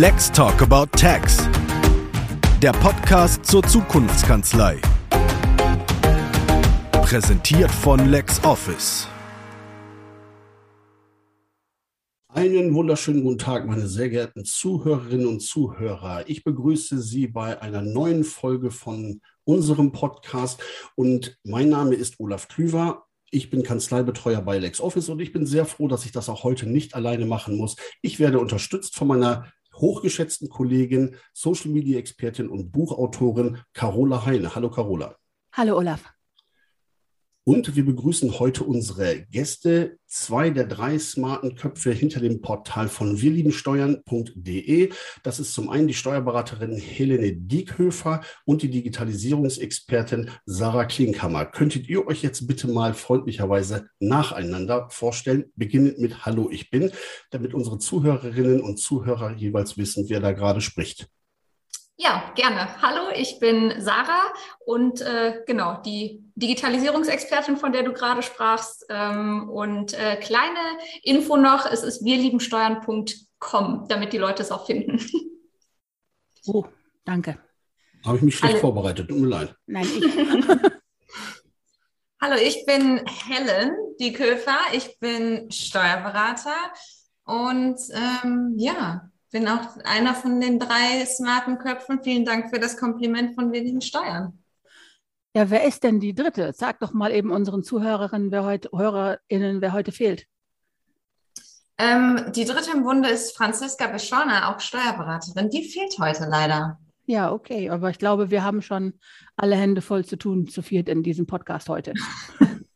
Let's Talk About Tax. Der Podcast zur Zukunftskanzlei. Präsentiert von LexOffice. Einen wunderschönen guten Tag, meine sehr geehrten Zuhörerinnen und Zuhörer. Ich begrüße Sie bei einer neuen Folge von unserem Podcast und mein Name ist Olaf Klüver ich bin Kanzleibetreuer bei LexOffice und ich bin sehr froh, dass ich das auch heute nicht alleine machen muss. Ich werde unterstützt von meiner hochgeschätzten Kollegin, Social Media Expertin und Buchautorin Carola Heine. Hallo Carola. Hallo Olaf. Und wir begrüßen heute unsere Gäste, zwei der drei smarten Köpfe hinter dem Portal von wirliebensteuern.de. Das ist zum einen die Steuerberaterin Helene Diekhöfer und die Digitalisierungsexpertin Sarah Klinkhammer. Könntet ihr euch jetzt bitte mal freundlicherweise nacheinander vorstellen, beginnend mit Hallo, ich bin, damit unsere Zuhörerinnen und Zuhörer jeweils wissen, wer da gerade spricht. Ja, gerne. Hallo, ich bin Sarah und äh, genau die Digitalisierungsexpertin, von der du gerade sprachst. Ähm, und äh, kleine Info noch, es ist wirliebensteuern.com, damit die Leute es auch finden. Oh, danke. Habe ich mich schlecht Alle. vorbereitet, tut mir leid. Nein, ich. Hallo, ich bin Helen Dieköfer, ich bin Steuerberater und ähm, ja, bin auch einer von den drei smarten Köpfen. Vielen Dank für das Kompliment von wenigen Steuern. Ja, wer ist denn die dritte? Sag doch mal eben unseren Zuhörerinnen, wer heute, HörerInnen, wer heute fehlt. Ähm, die dritte im Bunde ist Franziska Beschorner, auch Steuerberaterin. Die fehlt heute leider. Ja, okay, aber ich glaube, wir haben schon alle Hände voll zu tun, zu viert in diesem Podcast heute.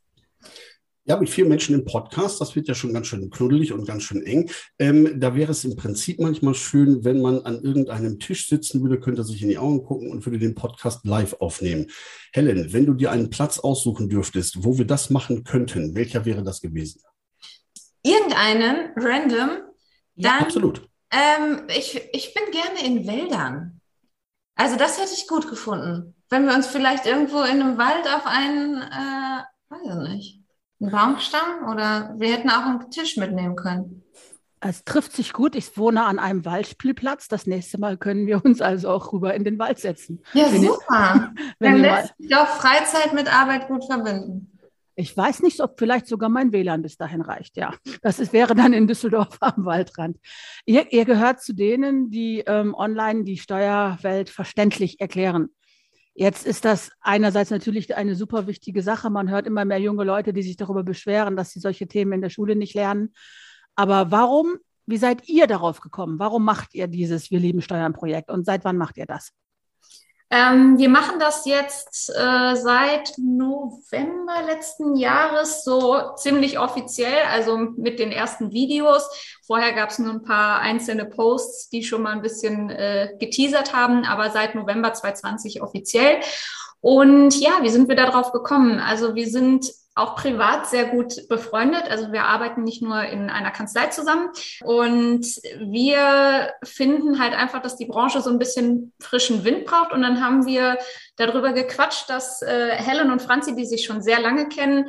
Ja, mit vier Menschen im Podcast, das wird ja schon ganz schön knuddelig und ganz schön eng. Ähm, da wäre es im Prinzip manchmal schön, wenn man an irgendeinem Tisch sitzen würde, könnte sich in die Augen gucken und würde den Podcast live aufnehmen. Helen, wenn du dir einen Platz aussuchen dürftest, wo wir das machen könnten, welcher wäre das gewesen? Irgendeinen, random. ja, absolut. Ähm, ich, ich bin gerne in Wäldern. Also das hätte ich gut gefunden. Wenn wir uns vielleicht irgendwo in einem Wald auf einen, äh, weiß ich nicht ein Baumstamm oder wir hätten auch einen Tisch mitnehmen können. Es trifft sich gut. Ich wohne an einem Waldspielplatz. Das nächste Mal können wir uns also auch rüber in den Wald setzen. Ja, wenn super. Ihr, wenn Dann lässt sich auch Freizeit mit Arbeit gut verbinden. Ich weiß nicht, ob vielleicht sogar mein WLAN bis dahin reicht. Ja, das ist, wäre dann in Düsseldorf am Waldrand. Ihr, ihr gehört zu denen, die ähm, online die Steuerwelt verständlich erklären. Jetzt ist das einerseits natürlich eine super wichtige Sache. Man hört immer mehr junge Leute, die sich darüber beschweren, dass sie solche Themen in der Schule nicht lernen. Aber warum, wie seid ihr darauf gekommen? Warum macht ihr dieses Wir lieben Steuern Projekt und seit wann macht ihr das? Ähm, wir machen das jetzt äh, seit November letzten Jahres so ziemlich offiziell, also mit den ersten Videos. Vorher gab es nur ein paar einzelne Posts, die schon mal ein bisschen äh, geteasert haben, aber seit November 2020 offiziell. Und ja, wie sind wir darauf gekommen? Also wir sind auch privat sehr gut befreundet. Also wir arbeiten nicht nur in einer Kanzlei zusammen und wir finden halt einfach, dass die Branche so ein bisschen frischen Wind braucht. Und dann haben wir darüber gequatscht, dass äh, Helen und Franzi, die sich schon sehr lange kennen,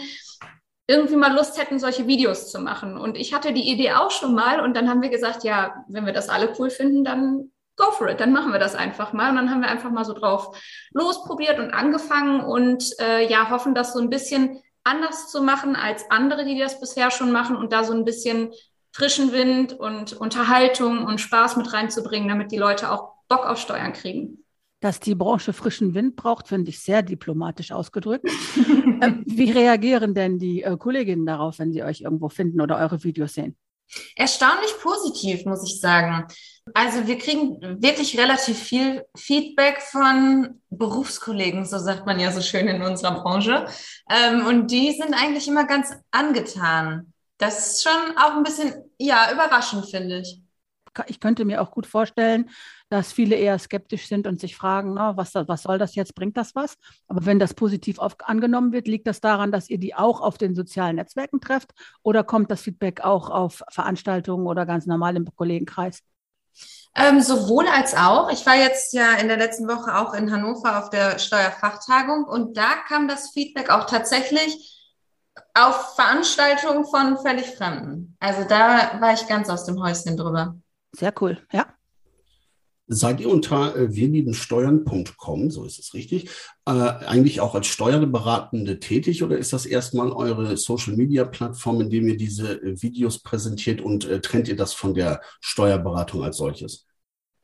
irgendwie mal Lust hätten, solche Videos zu machen. Und ich hatte die Idee auch schon mal und dann haben wir gesagt, ja, wenn wir das alle cool finden, dann go for it, dann machen wir das einfach mal. Und dann haben wir einfach mal so drauf losprobiert und angefangen und äh, ja, hoffen, dass so ein bisschen anders zu machen als andere, die das bisher schon machen und da so ein bisschen frischen Wind und Unterhaltung und Spaß mit reinzubringen, damit die Leute auch Bock auf Steuern kriegen. Dass die Branche frischen Wind braucht, finde ich sehr diplomatisch ausgedrückt. Ähm, wie reagieren denn die äh, Kolleginnen darauf, wenn sie euch irgendwo finden oder eure Videos sehen? Erstaunlich positiv, muss ich sagen. Also wir kriegen wirklich relativ viel Feedback von Berufskollegen, so sagt man ja so schön in unserer Branche. Ähm, und die sind eigentlich immer ganz angetan. Das ist schon auch ein bisschen, ja, überraschend, finde ich. Ich könnte mir auch gut vorstellen, dass viele eher skeptisch sind und sich fragen, na, was, was soll das jetzt, bringt das was? Aber wenn das positiv auf, angenommen wird, liegt das daran, dass ihr die auch auf den sozialen Netzwerken trefft oder kommt das Feedback auch auf Veranstaltungen oder ganz normal im Kollegenkreis? Ähm, sowohl als auch. Ich war jetzt ja in der letzten Woche auch in Hannover auf der Steuerfachtagung und da kam das Feedback auch tatsächlich auf Veranstaltungen von völlig Fremden. Also da war ich ganz aus dem Häuschen drüber. Sehr cool, ja. Seid ihr unter äh, wirliebensteuern.com, so ist es richtig, äh, eigentlich auch als Steuerberatende tätig oder ist das erstmal eure Social-Media-Plattform, in dem ihr diese äh, Videos präsentiert und äh, trennt ihr das von der Steuerberatung als solches?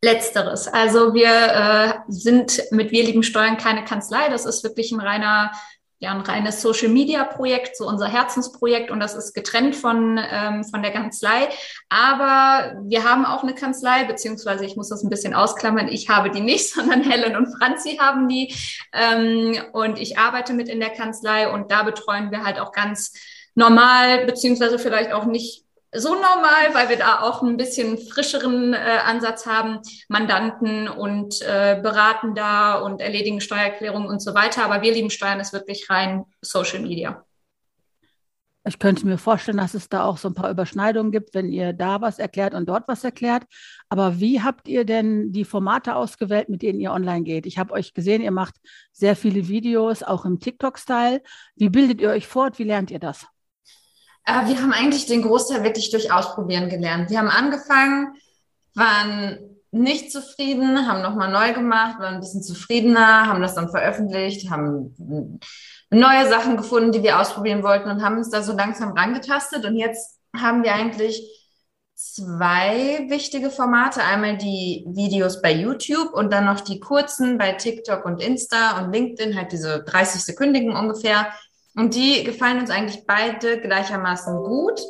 Letzteres. Also wir äh, sind mit Wir Steuern keine Kanzlei. Das ist wirklich ein reiner ja ein reines Social Media Projekt, so unser Herzensprojekt und das ist getrennt von, ähm, von der Kanzlei. Aber wir haben auch eine Kanzlei, beziehungsweise ich muss das ein bisschen ausklammern, ich habe die nicht, sondern Helen und Franzi haben die. Ähm, und ich arbeite mit in der Kanzlei und da betreuen wir halt auch ganz normal, beziehungsweise vielleicht auch nicht so normal, weil wir da auch ein bisschen frischeren äh, Ansatz haben, Mandanten und äh, beraten da und erledigen Steuererklärungen und so weiter. Aber wir lieben Steuern ist wirklich rein Social Media. Ich könnte mir vorstellen, dass es da auch so ein paar Überschneidungen gibt, wenn ihr da was erklärt und dort was erklärt. Aber wie habt ihr denn die Formate ausgewählt, mit denen ihr online geht? Ich habe euch gesehen, ihr macht sehr viele Videos, auch im TikTok-Style. Wie bildet ihr euch fort? Wie lernt ihr das? Äh, wir haben eigentlich den Großteil wirklich durch Ausprobieren gelernt. Wir haben angefangen, waren nicht zufrieden, haben nochmal neu gemacht, waren ein bisschen zufriedener, haben das dann veröffentlicht, haben neue Sachen gefunden, die wir ausprobieren wollten und haben uns da so langsam rangetastet. Und jetzt haben wir eigentlich zwei wichtige Formate. Einmal die Videos bei YouTube und dann noch die kurzen bei TikTok und Insta und LinkedIn, halt diese 30 Sekündigen ungefähr, und die gefallen uns eigentlich beide gleichermaßen gut.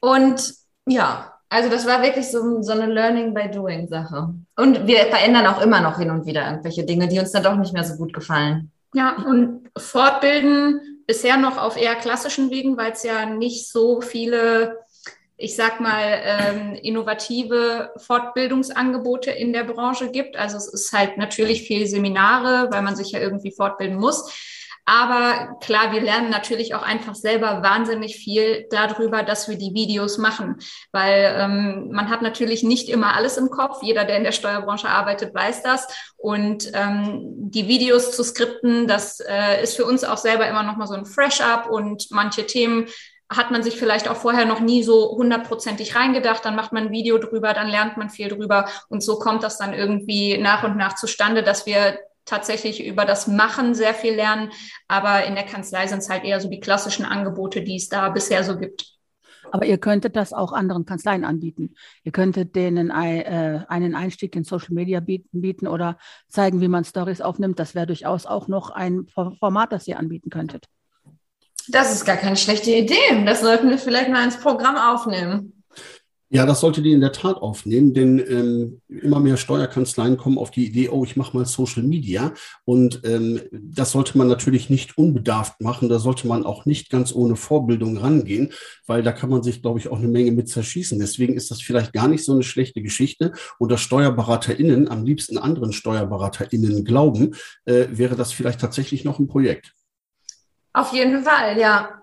Und ja, also das war wirklich so, so eine Learning by Doing Sache. Und wir verändern auch immer noch hin und wieder irgendwelche Dinge, die uns dann doch nicht mehr so gut gefallen. Ja, und fortbilden bisher noch auf eher klassischen Wegen, weil es ja nicht so viele, ich sag mal, ähm, innovative Fortbildungsangebote in der Branche gibt. Also es ist halt natürlich viel Seminare, weil man sich ja irgendwie fortbilden muss. Aber klar, wir lernen natürlich auch einfach selber wahnsinnig viel darüber, dass wir die Videos machen, weil ähm, man hat natürlich nicht immer alles im Kopf. Jeder, der in der Steuerbranche arbeitet, weiß das. Und ähm, die Videos zu skripten, das äh, ist für uns auch selber immer noch mal so ein Fresh-up und manche Themen hat man sich vielleicht auch vorher noch nie so hundertprozentig reingedacht, dann macht man ein Video drüber, dann lernt man viel drüber und so kommt das dann irgendwie nach und nach zustande, dass wir tatsächlich über das Machen sehr viel lernen. Aber in der Kanzlei sind es halt eher so die klassischen Angebote, die es da bisher so gibt. Aber ihr könntet das auch anderen Kanzleien anbieten. Ihr könntet denen äh, einen Einstieg in Social Media bieten, oder zeigen, wie man Stories aufnimmt. Das wäre durchaus auch noch ein Format, das ihr anbieten könntet. Das ist gar keine schlechte Idee. Das sollten wir vielleicht mal ins Programm aufnehmen. Ja, das solltet ihr in der Tat aufnehmen, denn ähm, immer mehr Steuerkanzleien kommen auf die Idee, oh, ich mache mal Social Media. Und ähm, das sollte man natürlich nicht unbedarft machen. Da sollte man auch nicht ganz ohne Vorbildung rangehen, weil da kann man sich, glaube ich, auch eine Menge mit zerschießen. Deswegen ist das vielleicht gar nicht so eine schlechte Geschichte. Und dass SteuerberaterInnen am liebsten anderen SteuerberaterInnen glauben, äh, wäre das vielleicht tatsächlich noch ein Projekt. Auf jeden Fall, ja.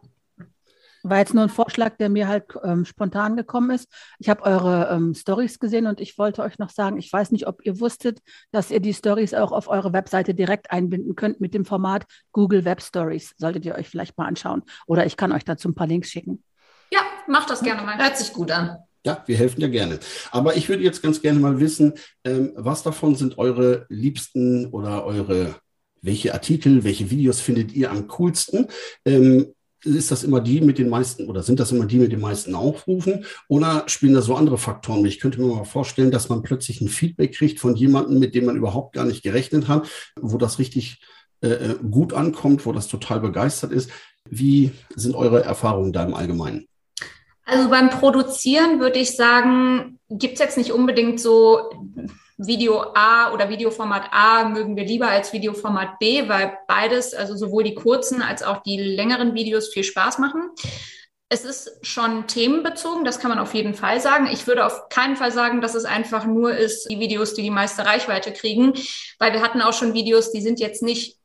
War jetzt nur ein Vorschlag, der mir halt ähm, spontan gekommen ist. Ich habe eure ähm, Stories gesehen und ich wollte euch noch sagen, ich weiß nicht, ob ihr wusstet, dass ihr die Stories auch auf eure Webseite direkt einbinden könnt mit dem Format Google Web Stories. Solltet ihr euch vielleicht mal anschauen. Oder ich kann euch dazu ein paar Links schicken. Ja, macht das gerne mal. Hört sich gut an. Ja, wir helfen ja gerne. Aber ich würde jetzt ganz gerne mal wissen, ähm, was davon sind eure liebsten oder eure welche Artikel, welche Videos findet ihr am coolsten? Ähm, ist das immer die mit den meisten oder sind das immer die mit den meisten Aufrufen oder spielen da so andere Faktoren? Ich könnte mir mal vorstellen, dass man plötzlich ein Feedback kriegt von jemandem, mit dem man überhaupt gar nicht gerechnet hat, wo das richtig äh, äh gut ankommt, wo das total begeistert ist. Wie sind eure Erfahrungen da im Allgemeinen? Also beim Produzieren würde ich sagen, gibt es jetzt nicht unbedingt so Video A oder Videoformat A mögen wir lieber als Videoformat B, weil beides, also sowohl die kurzen als auch die längeren Videos viel Spaß machen. Es ist schon themenbezogen, das kann man auf jeden Fall sagen. Ich würde auf keinen Fall sagen, dass es einfach nur ist, die Videos, die die meiste Reichweite kriegen, weil wir hatten auch schon Videos, die sind jetzt nicht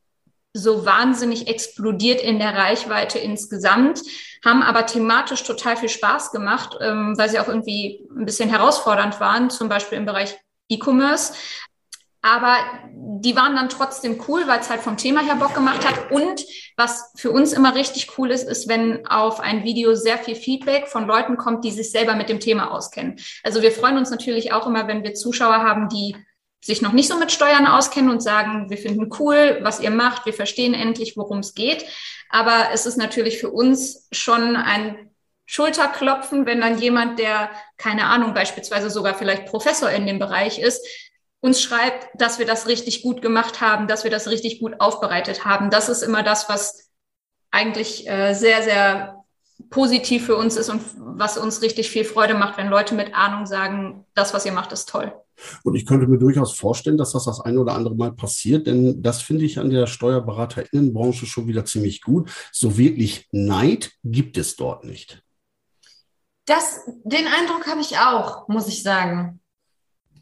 so wahnsinnig explodiert in der Reichweite insgesamt, haben aber thematisch total viel Spaß gemacht, ähm, weil sie auch irgendwie ein bisschen herausfordernd waren, zum Beispiel im Bereich E-Commerce. Aber die waren dann trotzdem cool, weil es halt vom Thema her Bock gemacht hat. Und was für uns immer richtig cool ist, ist, wenn auf ein Video sehr viel Feedback von Leuten kommt, die sich selber mit dem Thema auskennen. Also wir freuen uns natürlich auch immer, wenn wir Zuschauer haben, die sich noch nicht so mit Steuern auskennen und sagen, wir finden cool, was ihr macht, wir verstehen endlich, worum es geht. Aber es ist natürlich für uns schon ein Schulterklopfen, wenn dann jemand, der keine Ahnung, beispielsweise sogar vielleicht Professor in dem Bereich ist, uns schreibt, dass wir das richtig gut gemacht haben, dass wir das richtig gut aufbereitet haben. Das ist immer das, was eigentlich äh, sehr, sehr positiv für uns ist und was uns richtig viel Freude macht, wenn Leute mit Ahnung sagen, das, was ihr macht, ist toll. Und ich könnte mir durchaus vorstellen, dass das das eine oder andere Mal passiert, denn das finde ich an der Steuerberaterinnenbranche schon wieder ziemlich gut. So wirklich Neid gibt es dort nicht. Das, den Eindruck habe ich auch, muss ich sagen.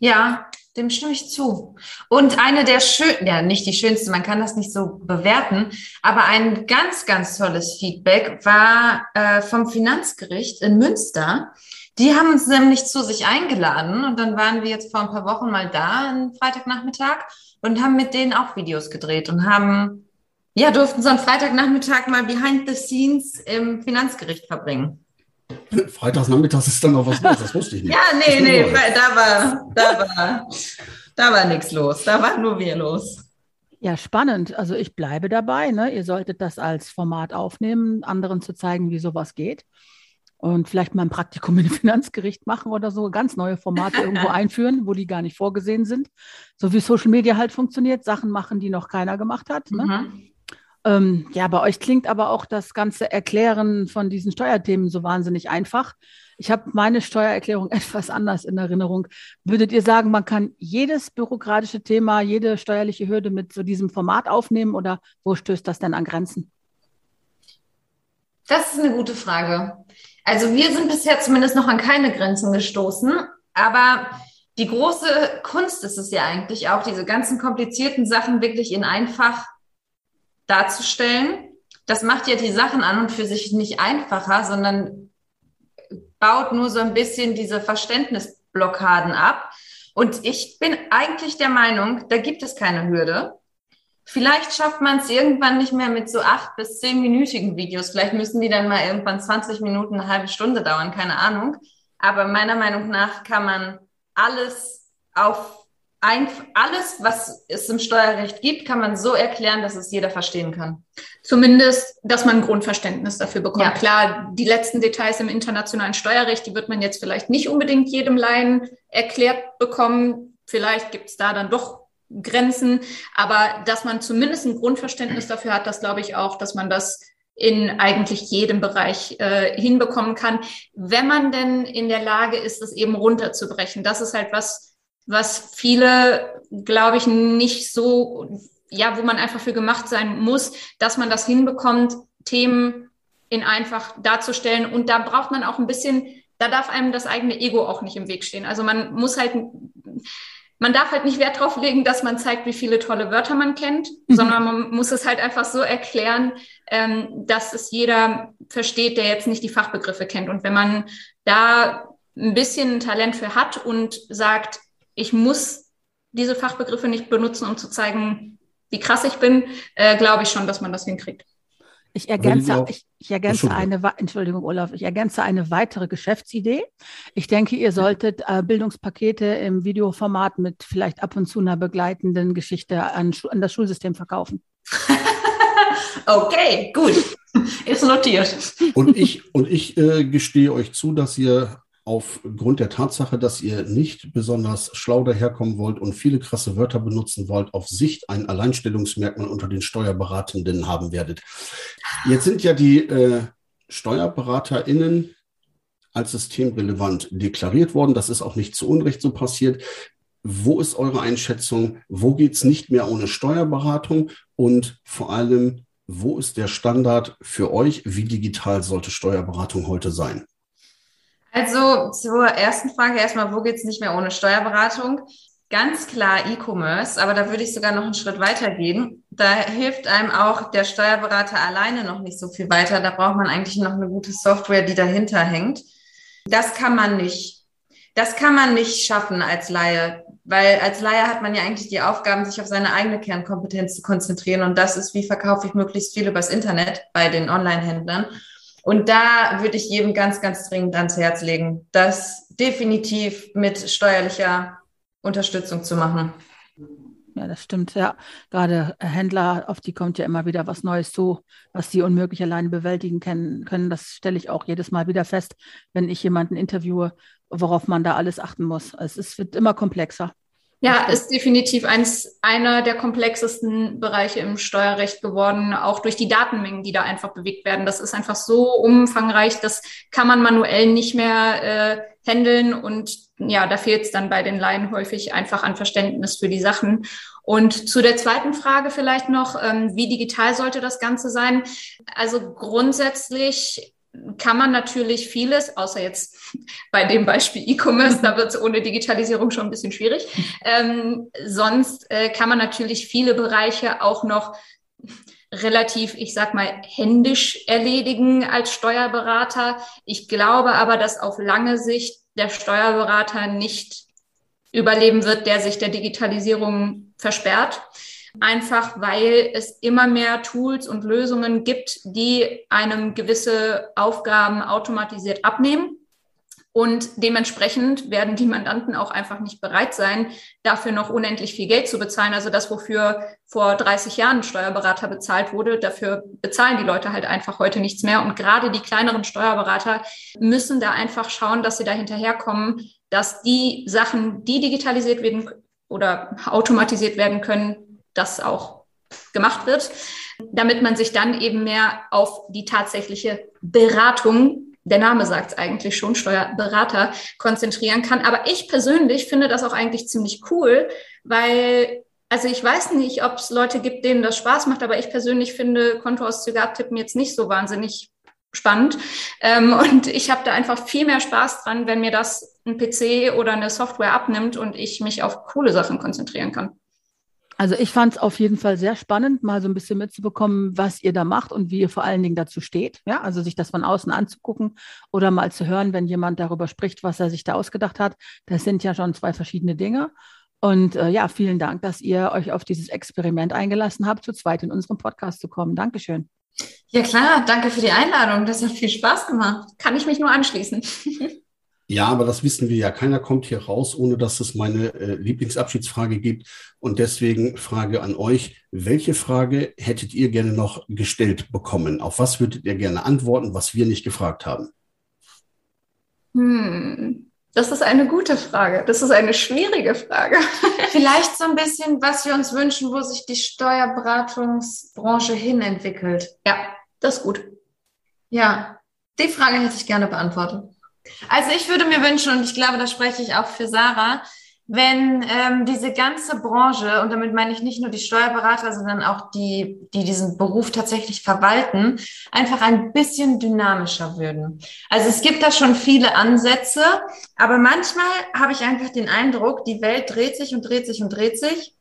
Ja, dem stimme ich zu. Und eine der schön, ja, nicht die schönste, man kann das nicht so bewerten, aber ein ganz, ganz tolles Feedback war äh, vom Finanzgericht in Münster. Die haben uns nämlich zu sich eingeladen und dann waren wir jetzt vor ein paar Wochen mal da, am Freitagnachmittag, und haben mit denen auch Videos gedreht und haben, ja, durften so einen Freitagnachmittag mal behind the scenes im Finanzgericht verbringen. Freitagsnachmittags ist dann noch was los, das wusste ich nicht. ja, nee, nee, da war, da war, da war nichts los. Da war nur wir los. Ja, spannend. Also ich bleibe dabei. Ne? Ihr solltet das als Format aufnehmen, anderen zu zeigen, wie sowas geht. Und vielleicht mal ein Praktikum im Finanzgericht machen oder so, ganz neue Formate irgendwo einführen, wo die gar nicht vorgesehen sind. So wie Social Media halt funktioniert, Sachen machen, die noch keiner gemacht hat. Ne? Mhm. Ähm, ja, bei euch klingt aber auch das ganze Erklären von diesen Steuerthemen so wahnsinnig einfach. Ich habe meine Steuererklärung etwas anders in Erinnerung. Würdet ihr sagen, man kann jedes bürokratische Thema, jede steuerliche Hürde mit so diesem Format aufnehmen oder wo stößt das denn an Grenzen? Das ist eine gute Frage. Also wir sind bisher zumindest noch an keine Grenzen gestoßen, aber die große Kunst ist es ja eigentlich auch, diese ganzen komplizierten Sachen wirklich in einfach darzustellen. Das macht ja die Sachen an und für sich nicht einfacher, sondern baut nur so ein bisschen diese Verständnisblockaden ab. Und ich bin eigentlich der Meinung, da gibt es keine Hürde. Vielleicht schafft man es irgendwann nicht mehr mit so acht bis zehnminütigen Videos. Vielleicht müssen die dann mal irgendwann 20 Minuten, eine halbe Stunde dauern, keine Ahnung. Aber meiner Meinung nach kann man alles auf ein, alles, was es im Steuerrecht gibt, kann man so erklären, dass es jeder verstehen kann. Zumindest, dass man ein Grundverständnis dafür bekommt. Ja. Klar, die letzten Details im internationalen Steuerrecht, die wird man jetzt vielleicht nicht unbedingt jedem Laien erklärt bekommen. Vielleicht gibt es da dann doch Grenzen, aber dass man zumindest ein Grundverständnis dafür hat, das glaube ich auch, dass man das in eigentlich jedem Bereich äh, hinbekommen kann, wenn man denn in der Lage ist, es eben runterzubrechen. Das ist halt was, was viele, glaube ich, nicht so, ja, wo man einfach für gemacht sein muss, dass man das hinbekommt, Themen in einfach darzustellen. Und da braucht man auch ein bisschen, da darf einem das eigene Ego auch nicht im Weg stehen. Also man muss halt, man darf halt nicht Wert darauf legen, dass man zeigt, wie viele tolle Wörter man kennt, mhm. sondern man muss es halt einfach so erklären, ähm, dass es jeder versteht, der jetzt nicht die Fachbegriffe kennt. Und wenn man da ein bisschen Talent für hat und sagt, ich muss diese Fachbegriffe nicht benutzen, um zu zeigen, wie krass ich bin, äh, glaube ich schon, dass man das hinkriegt. Ich ergänze, ich, ich ergänze eine, Entschuldigung, Olaf, ich ergänze eine weitere Geschäftsidee. Ich denke, ihr solltet äh, Bildungspakete im Videoformat mit vielleicht ab und zu einer begleitenden Geschichte an, an das Schulsystem verkaufen. okay, gut. Ist notiert. Und ich, und ich äh, gestehe euch zu, dass ihr aufgrund der Tatsache, dass ihr nicht besonders schlau daherkommen wollt und viele krasse Wörter benutzen wollt, auf Sicht ein Alleinstellungsmerkmal unter den Steuerberatenden haben werdet. Jetzt sind ja die äh, SteuerberaterInnen als systemrelevant deklariert worden. Das ist auch nicht zu Unrecht so passiert. Wo ist eure Einschätzung? Wo geht es nicht mehr ohne Steuerberatung? Und vor allem, wo ist der Standard für euch? Wie digital sollte Steuerberatung heute sein? Also zur ersten Frage erstmal, wo geht's nicht mehr ohne Steuerberatung? Ganz klar E-Commerce, aber da würde ich sogar noch einen Schritt weiter gehen. Da hilft einem auch der Steuerberater alleine noch nicht so viel weiter. Da braucht man eigentlich noch eine gute Software, die dahinter hängt. Das kann man nicht. Das kann man nicht schaffen als Laie, weil als Laie hat man ja eigentlich die Aufgaben, sich auf seine eigene Kernkompetenz zu konzentrieren. Und das ist, wie verkaufe ich möglichst viel übers Internet bei den Online-Händlern. Und da würde ich jedem ganz, ganz dringend ans Herz legen, das definitiv mit steuerlicher Unterstützung zu machen. Ja, das stimmt. Ja, gerade Händler, auf die kommt ja immer wieder was Neues zu, was sie unmöglich alleine bewältigen können. Das stelle ich auch jedes Mal wieder fest, wenn ich jemanden interviewe, worauf man da alles achten muss. Es ist, wird immer komplexer. Ja, ist definitiv eins, einer der komplexesten Bereiche im Steuerrecht geworden, auch durch die Datenmengen, die da einfach bewegt werden. Das ist einfach so umfangreich, das kann man manuell nicht mehr äh, handeln und ja, da fehlt es dann bei den Laien häufig einfach an Verständnis für die Sachen. Und zu der zweiten Frage vielleicht noch, ähm, wie digital sollte das Ganze sein? Also grundsätzlich kann man natürlich vieles, außer jetzt bei dem Beispiel E-Commerce, da wird es ohne Digitalisierung schon ein bisschen schwierig. Ähm, sonst äh, kann man natürlich viele Bereiche auch noch relativ, ich sag mal, händisch erledigen als Steuerberater. Ich glaube aber, dass auf lange Sicht der Steuerberater nicht überleben wird, der sich der Digitalisierung versperrt einfach weil es immer mehr Tools und Lösungen gibt, die einem gewisse Aufgaben automatisiert abnehmen. Und dementsprechend werden die Mandanten auch einfach nicht bereit sein, dafür noch unendlich viel Geld zu bezahlen. Also das, wofür vor 30 Jahren Steuerberater bezahlt wurde, dafür bezahlen die Leute halt einfach heute nichts mehr. Und gerade die kleineren Steuerberater müssen da einfach schauen, dass sie da hinterherkommen, dass die Sachen, die digitalisiert werden oder automatisiert werden können, das auch gemacht wird, damit man sich dann eben mehr auf die tatsächliche Beratung, der Name sagt es eigentlich schon, Steuerberater, konzentrieren kann. Aber ich persönlich finde das auch eigentlich ziemlich cool, weil, also ich weiß nicht, ob es Leute gibt, denen das Spaß macht, aber ich persönlich finde Kontoauszüge abtippen jetzt nicht so wahnsinnig spannend. Ähm, und ich habe da einfach viel mehr Spaß dran, wenn mir das ein PC oder eine Software abnimmt und ich mich auf coole Sachen konzentrieren kann. Also ich fand es auf jeden Fall sehr spannend, mal so ein bisschen mitzubekommen, was ihr da macht und wie ihr vor allen Dingen dazu steht. Ja, also sich das von außen anzugucken oder mal zu hören, wenn jemand darüber spricht, was er sich da ausgedacht hat. Das sind ja schon zwei verschiedene Dinge. Und äh, ja, vielen Dank, dass ihr euch auf dieses Experiment eingelassen habt, zu zweit in unserem Podcast zu kommen. Dankeschön. Ja klar, danke für die Einladung. Das hat viel Spaß gemacht. Kann ich mich nur anschließen. Ja, aber das wissen wir ja. Keiner kommt hier raus, ohne dass es meine äh, Lieblingsabschiedsfrage gibt. Und deswegen Frage an euch. Welche Frage hättet ihr gerne noch gestellt bekommen? Auf was würdet ihr gerne antworten, was wir nicht gefragt haben? Hm, das ist eine gute Frage. Das ist eine schwierige Frage. Vielleicht so ein bisschen, was wir uns wünschen, wo sich die Steuerberatungsbranche hinentwickelt. Ja, das ist gut. Ja, die Frage hätte ich gerne beantwortet. Also ich würde mir wünschen, und ich glaube, da spreche ich auch für Sarah, wenn ähm, diese ganze Branche, und damit meine ich nicht nur die Steuerberater, sondern auch die, die diesen Beruf tatsächlich verwalten, einfach ein bisschen dynamischer würden. Also es gibt da schon viele Ansätze, aber manchmal habe ich einfach den Eindruck, die Welt dreht sich und dreht sich und dreht sich.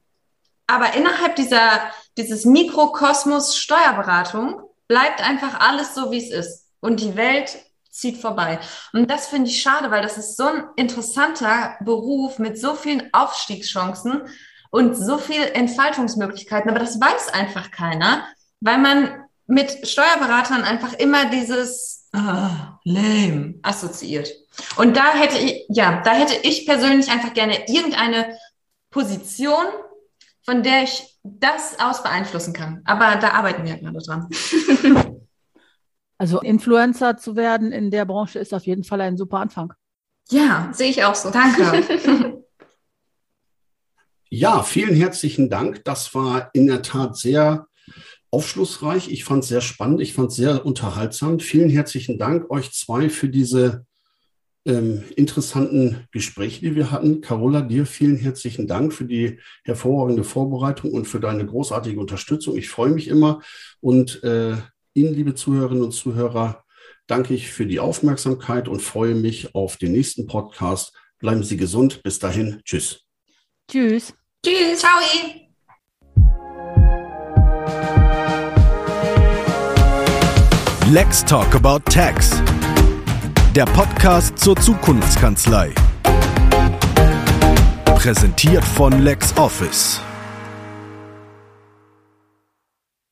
Aber innerhalb dieser, dieses Mikrokosmos Steuerberatung bleibt einfach alles so, wie es ist. Und die Welt zieht vorbei. Und das finde ich schade, weil das ist so ein interessanter Beruf mit so vielen Aufstiegschancen und so viel Entfaltungsmöglichkeiten. Aber das weiß einfach keiner, weil man mit Steuerberatern einfach immer dieses ah, lame assoziiert. Und da hätte ich, ja, da hätte ich persönlich einfach gerne irgendeine Position, von der ich das aus beeinflussen kann. Aber da arbeiten wir gerade dran. Also Influencer zu werden in der Branche ist auf jeden Fall ein super Anfang. Ja, sehe ich auch so. Danke. ja, vielen herzlichen Dank. Das war in der Tat sehr aufschlussreich. Ich fand es sehr spannend. Ich fand es sehr unterhaltsam. Vielen herzlichen Dank euch zwei für diese ähm, interessanten Gespräche, die wir hatten. Carola, dir vielen herzlichen Dank für die hervorragende Vorbereitung und für deine großartige Unterstützung. Ich freue mich immer und äh, Ihnen, liebe Zuhörerinnen und Zuhörer, danke ich für die Aufmerksamkeit und freue mich auf den nächsten Podcast. Bleiben Sie gesund. Bis dahin. Tschüss. Tschüss. Tschüss. Ciao. Let's Talk About Tax. Der Podcast zur Zukunftskanzlei. Präsentiert von LexOffice.